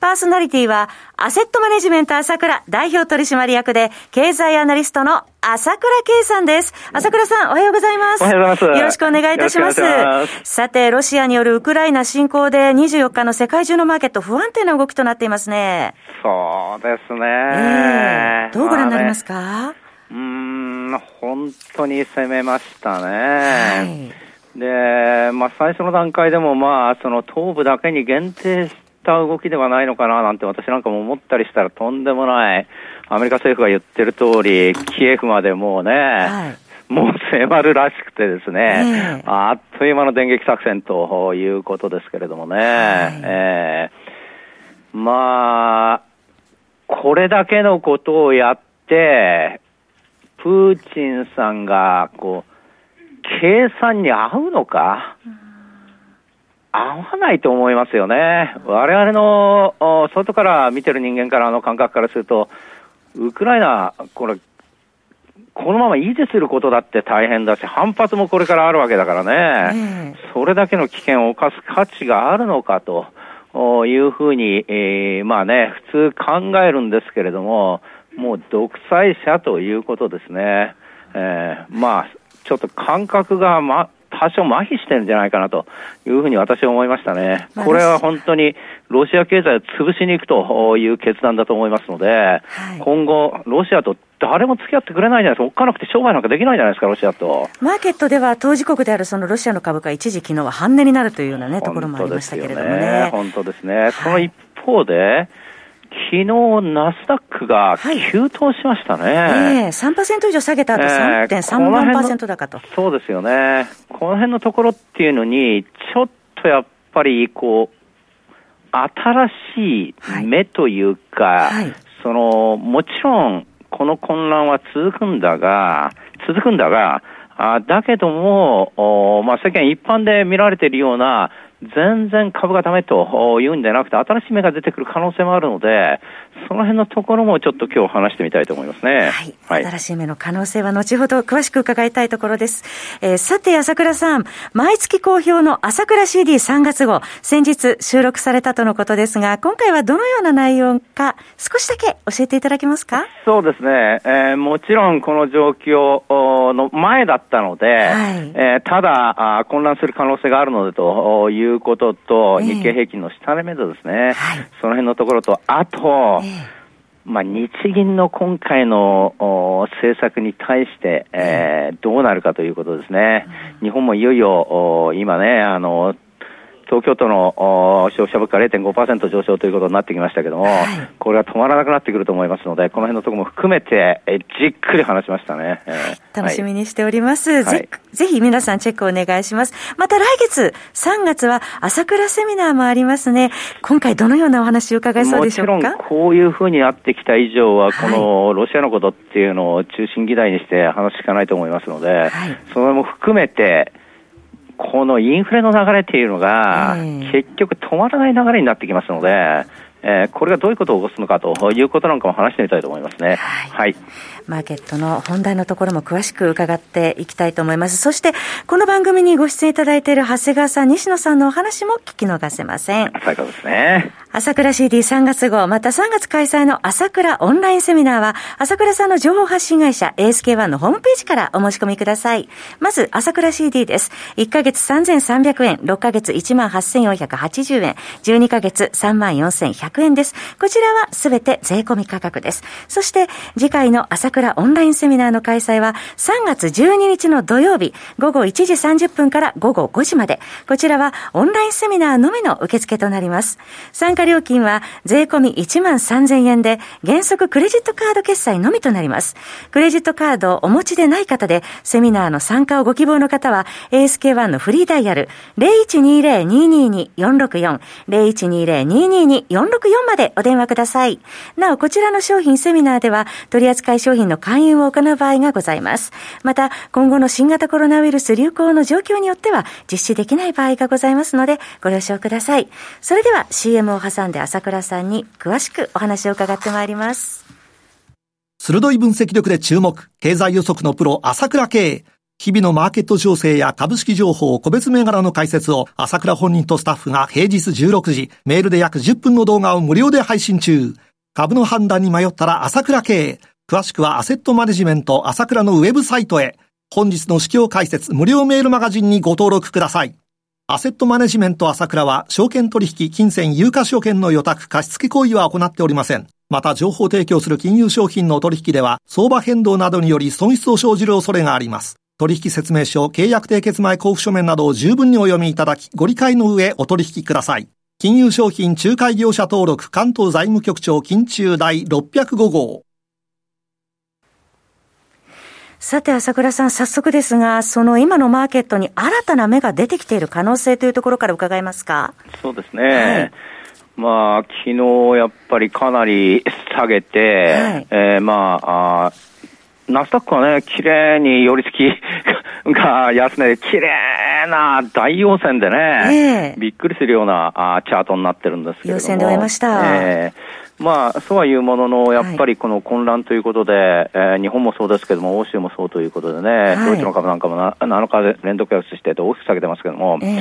パーソナリティは、アセットマネジメント朝倉代表取締役で、経済アナリストの朝倉慶さんです。朝倉さん、おはようございます。おはようございます。よろしくお願いいたします。ますさて、ロシアによるウクライナ侵攻で24日の世界中のマーケット不安定な動きとなっていますね。そうですね。えー、どうご覧になりますか、まあね、うん、本当に攻めましたね。はいで、まあ、最初の段階でも、まあ、その東部だけに限定した動きではないのかななんて私なんかも思ったりしたらとんでもない、アメリカ政府が言ってる通り、キエフまでもうね、はい、もう迫るらしくてですね、えー、あっという間の電撃作戦ということですけれどもね、はい、えー、まあ、これだけのことをやって、プーチンさんが、こう、計算に合うのか、うん合わないと思いますよね。我々の外から見てる人間からの感覚からすると、ウクライナ、これ、このまま維持することだって大変だし、反発もこれからあるわけだからね、うん、それだけの危険を冒す価値があるのかというふうに、えー、まあね、普通考えるんですけれども、もう独裁者ということですね。えー、まあ、ちょっと感覚が、ま、多少麻痺してるんじゃないかなというふうに私は思いましたね。これは本当にロシア経済を潰しに行くという決断だと思いますので、はい、今後、ロシアと誰も付き合ってくれないじゃないですか、おっかなくて商売なんかできないじゃないですか、ロシアと。マーケットでは、当事国であるそのロシアの株価、一時、昨日は半値になるというような、ね、ところもありましたけれどもね。本当ですね、はい、その一方で、昨日ナスダックが急騰しましたね。はい、ええー、3%以上下げた後3.3万パーセント高と、そうですよね。この辺のところっていうのに、ちょっとやっぱりこう、新しい目というか、はいはい、その、もちろん、この混乱は続くんだが、続くんだが、あだけども、おまあ、世間一般で見られているような全然株がダメというんじゃなくて、新しい芽が出てくる可能性もあるので、その辺のところもちょっと今日話してみたいと思いますね。はい。はい、新しい芽の可能性は後ほど詳しく伺いたいところです。えー、さて、朝倉さん、毎月好評の朝倉 CD3 月号、先日収録されたとのことですが、今回はどのような内容か、少しだけ教えていただけますか？そうですね。えー、もちろんこの状況の前だったので、はい、えー、ただあ、混乱する可能性があるのでということと、日経平均の下値目処ですね、はい、その辺のところと、あと、まあ、日銀の今回の政策に対して、えー、どうなるかということですね。日本もいよいよ今ね、あの、東京都の消費者物価0.5%上昇ということになってきましたけども、はい、これは止まらなくなってくると思いますので、この辺のところも含めて、えじっくり話しましたね。楽しみにしております、はい、ぜ。ぜひ皆さんチェックお願いします。また来月、3月は朝倉セミナーもありますね。今回どのようなお話を伺いそうでしょうか？もちろんこういうふうになってきた以上は、このロシアのことっていうのを中心議題にして話しかないと思いますので、はい、それも含めて、このインフレの流れっていうのが、結局止まらない流れになってきますので、えー、これがどういうことを起こすのかということなんかも話してみたいと思いますね。はい。はい、マーケットの本題のところも詳しく伺っていきたいと思います。そして、この番組にご出演いただいている長谷川さん、西野さんのお話も聞き逃せません。最高ですね。朝倉 CD3 月号、また3月開催の朝倉オンラインセミナーは、朝倉さんの情報発信会社 ASK1 のホームページからお申し込みください。まず、朝倉 CD です。1ヶ月3300円、6ヶ月18,480円、12ヶ月34,100円です。こちらはすべて税込み価格です。そして、次回の朝倉オンラインセミナーの開催は3月12日の土曜日午後1時30分から午後5時まで。こちらはオンラインセミナーのみの受付となります。参加料金は税込み1万3000円で原則クレジットカード決済のみとなります。クレジットカードをお持ちでない方でセミナーの参加をご希望の方は ASK1 のフリーダイヤル0120-222-464 0120-222-464までお電話ください。なお、こちらの商品セミナーでは取扱い商品品の勧誘を行う場合がございます。また、今後の新型コロナウイルス流行の状況によっては実施できない場合がございますので、ご了承ください。それでは CM を挟んで朝倉さんに詳しくお話を伺ってまいります。鋭い分析力で注目、経済予測のプロ、朝倉慶。日々のマーケット情勢や株式情報、個別銘柄の解説を朝倉本人とスタッフが平日16時、メールで約10分の動画を無料で配信中。株の判断に迷ったら朝倉慶。詳しくはアセットマネジメント朝倉のウェブサイトへ。本日の市況解説無料メールマガジンにご登録ください。アセットマネジメント朝倉は、証券取引、金銭、有価証券の予託、貸付行為は行っておりません。また、情報提供する金融商品の取引では、相場変動などにより損失を生じる恐れがあります。取引説明書、契約締結前交付書面などを十分にお読みいただき、ご理解の上お取引ください。金融商品仲介業者登録関東財務局長金中第605号。さて、朝倉さん、早速ですが、その今のマーケットに新たな芽が出てきている可能性というところから伺えますか？そうですね。はい、まあ、昨日やっぱりかなり下げて、はい、えー、まあ、あナスダックはね、綺麗に寄り付き が安値で、綺麗な大陽線でね、えー、びっくりするようなあチャートになってるんですけども。陽線で終えました。えーまあ、そうはいうものの、やっぱりこの混乱ということで、はい、えー、日本もそうですけども、欧州もそうということでね、はい、ドイツの株なんかもな7日連続安して大きく下げてますけども、えー、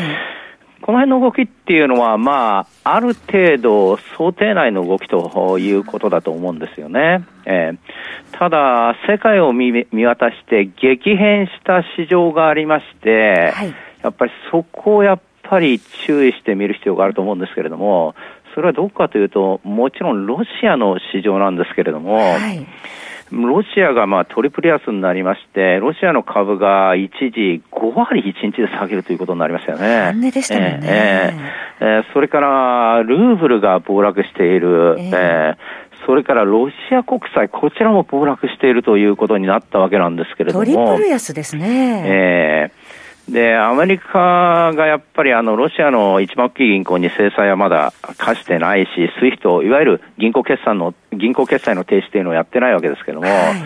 この辺の動きっていうのは、まあ、ある程度想定内の動きということだと思うんですよね。えー、ただ、世界を見見渡して激変した市場がありまして、はい、やっぱりそこをやっぱり注意して見る必要があると思うんですけれども、それはどこかというと、もちろんロシアの市場なんですけれども、はい、ロシアがまあトリプル安になりまして、ロシアの株が一時5割1日で下げるということになりましたよね。でしたね、えー、えー、それからルーブルが暴落している、えー、えーそれからロシア国債、こちらも暴落しているということになったわけなんですけれども。トリプル安ですね。えーで、アメリカがやっぱりあの、ロシアの一番大きい銀行に制裁はまだ課してないし、 SWIFT、いわゆる銀行決算の、銀行決済の停止というのをやってないわけですけども、はい、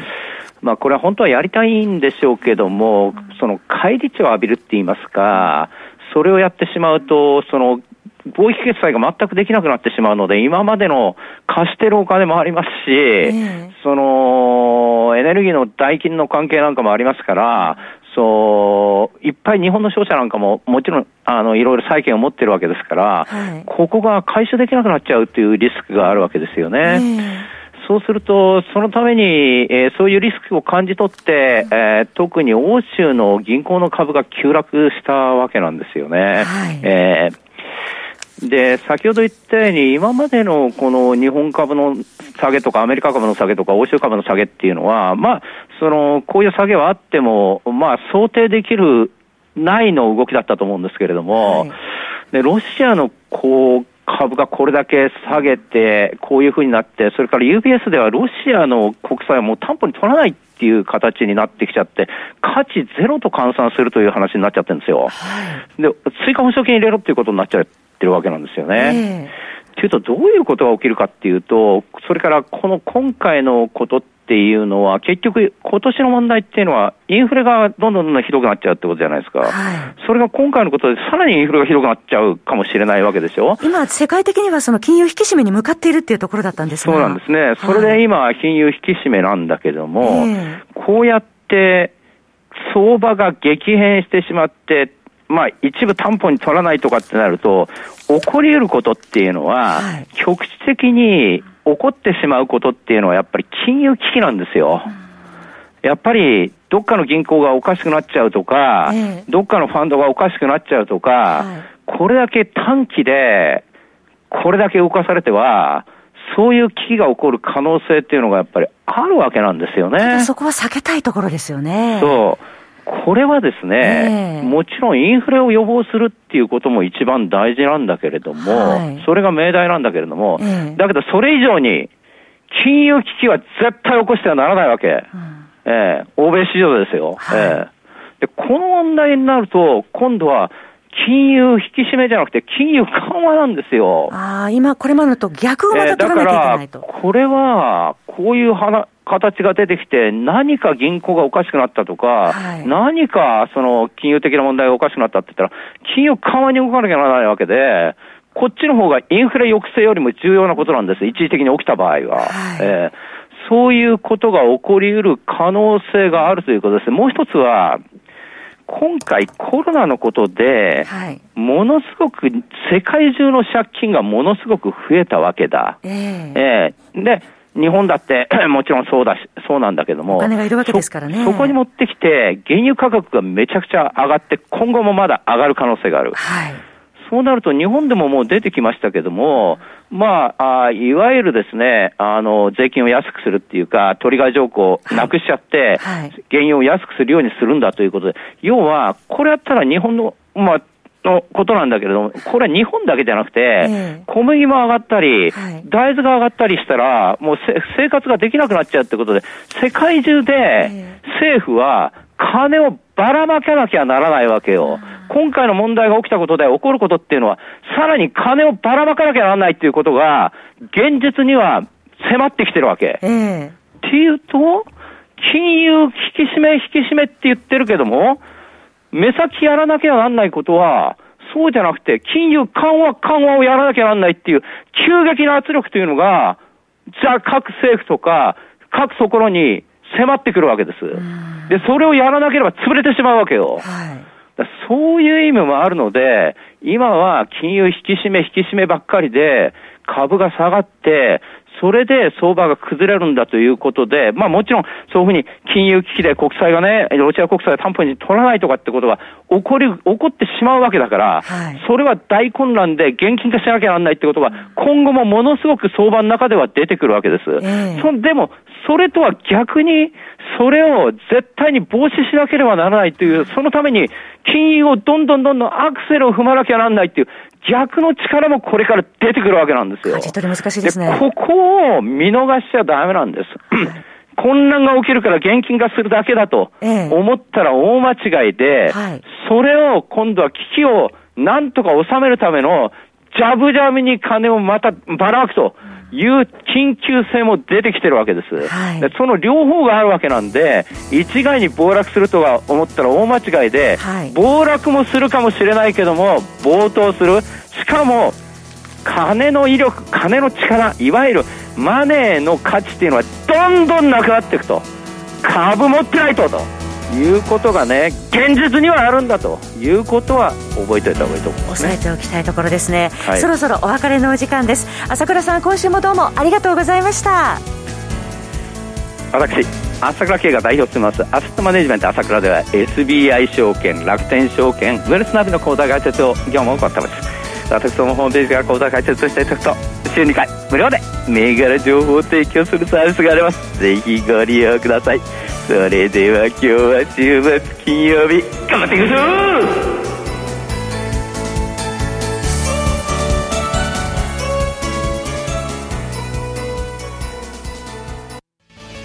まあこれは本当はやりたいんでしょうけども、その返り血を浴びるって言いますか、それをやってしまうと、その貿易決済が全くできなくなってしまうので、今までの貸してるお金もありますし、えー、そのエネルギーの代金の関係なんかもありますから、そう、いっぱい日本の商社なんかももちろん、あの、いろいろ債券を持ってるわけですから、はい、ここが回収できなくなっちゃうっていうリスクがあるわけですよね。えーそうすると、そのために、えー、そういうリスクを感じ取って、えー、特に欧州の銀行の株が急落したわけなんですよね。はい、えーで、先ほど言ったように、今までのこの日本株の下げとか、アメリカ株の下げとか、欧州株の下げっていうのは、まあ、その、こういう下げはあっても、まあ、想定できるないの動きだったと思うんですけれども、はい、で、ロシアの、こう、株がこれだけ下げて、こういうふうになって、それから UBS ではロシアの国債はもう担保に取らないっていう形になってきちゃって、価値ゼロと換算するという話になっちゃってるんですよ。はい、で、追加保証金入れろっていうことになっちゃってるわけなんですよね。と、えー、いうと、どういうことが起きるかっていうと、それからこの今回のことっていうのは、結局、今年の問題っていうのは、インフレがどんどんどんどんひどくなっちゃうってことじゃないですか。はい、それが今回のことで、さらにインフレがひどくなっちゃうかもしれないわけでしょ。今、世界的にはその金融引き締めに向かっているっていうところだったんですそうなんですね。それで今、金融引き締めなんだけども、こうやって、相場が激変してしまって、まあ、一部担保に取らないとかってなると、起こり得ることっていうのは、はい、局地的に起こってしまうことっていうのは、やっぱり金融危機なんですよ。やっぱり、どっかの銀行がおかしくなっちゃうとか、えどっかのファンドがおかしくなっちゃうとか、はい、これだけ短期で、これだけ動かされては、そういう危機が起こる可能性っていうのがやっぱりあるわけなんですよね。そこは避けたいところですよね。そう。これはですね、えー、もちろんインフレを予防するっていうことも一番大事なんだけれども、はい、それが命題なんだけれども、えー、だけどそれ以上に、金融危機は絶対起こしてはならないわけ。うん、えー、欧米市場ですよ。はい、えー、で、この問題になると、今度は金融引き締めじゃなくて、金融緩和なんですよ。ああ、今、これまでと逆をまた取らなきゃいけないと。えー、これは、こういう形が出てきて、何か銀行がおかしくなったとか、はい、何かその金融的な問題がおかしくなったって言ったら、金融緩和に動かなきゃならないわけで、こっちの方がインフレ抑制よりも重要なことなんです、一時的に起きた場合は。はい、えー、そういうことが起こりうる可能性があるということです。もう一つは、今回コロナのことで、はい、ものすごく世界中の借金がものすごく増えたわけだ。えー、えー、で、日本だって もちろんそうだし、そうなんだけども。お金がいるわけですからね。そこに持ってきて、原油価格がめちゃくちゃ上がって、今後もまだ上がる可能性がある。はい。そうなると日本でももう出てきましたけども、まあ、あいわゆるですね、あの、税金を安くするっていうか、トリガー条項をなくしちゃって、はい、原油を安くするようにするんだということで、要は、これやったら日本の、まあ、のことなんだけれども、これは日本だけじゃなくて、小麦も上がったり、大豆が上がったりしたら、もう生活ができなくなっちゃうってことで、世界中で政府は金をばらまかなきゃならないわけよ。今回の問題が起きたことで起こることっていうのは、さらに金をばらまかなきゃならないっていうことが、現実には迫ってきてるわけ。えー、っていうと、金融引き締め引き締めって言ってるけども、目先やらなきゃなんないことは、そうじゃなくて、金融緩和緩和をやらなきゃなんないっていう、急激な圧力というのが、じゃあ各政府とか、各ところに迫ってくるわけです。で、それをやらなければ潰れてしまうわけよ。はいそういう意味もあるので、今は金融引き締め引き締めばっかりで、株が下がって、それで相場が崩れるんだということで、まあもちろんそういうふうに金融危機で国債がね、ロシア国債を担保に取らないとかってことが起こり、起こってしまうわけだから、はい、それは大混乱で現金化しなきゃならないってことが、今後もものすごく相場の中では出てくるわけです。えー、そでも、それとは逆に、それを絶対に防止しなければならないという、そのために金融をどんどんどんどんアクセルを踏まなきゃならないっていう、逆の力もこれから出てくるわけなんですよ。舵取り難しいですね。ここを見逃しちゃダメなんです。混乱が起きるから現金化するだけだと思ったら大間違いで、それを今度は危機をなんとか収めるためのジャブジャブに金をまたばらまくと。いう緊急性も出てきてるわけです、はい、でその両方があるわけなんで一概に暴落するとは思ったら大間違いで、はい、暴落もするかもしれないけども暴騰する。しかも金の威力金の力いわゆるマネーの価値っていうのはどんどんなくなっていくと。株持ってないとということがね現実にはあるんだということは覚えておいた方がいいと思います、ね、押さえておきたいところですね、はい、そろそろお別れのお時間です。朝倉さん今週もどうもありがとうございました。私朝倉慶が代表しています。アセットマネジメント朝倉では SBI 証券楽天証券ウェルスナビの口座開設を業務を行っています。私どもホームページから口座開設していただくと週2回。無料で銘柄情報を提供するサービスがあります。ぜひご利用ください。それでは今日は週末金曜日。頑張っていくぞ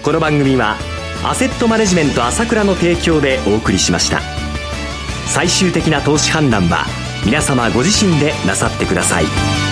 この番組はアセットマネジメント朝倉の提供でお送りしました。最終的な投資判断は皆様ご自身でなさってください。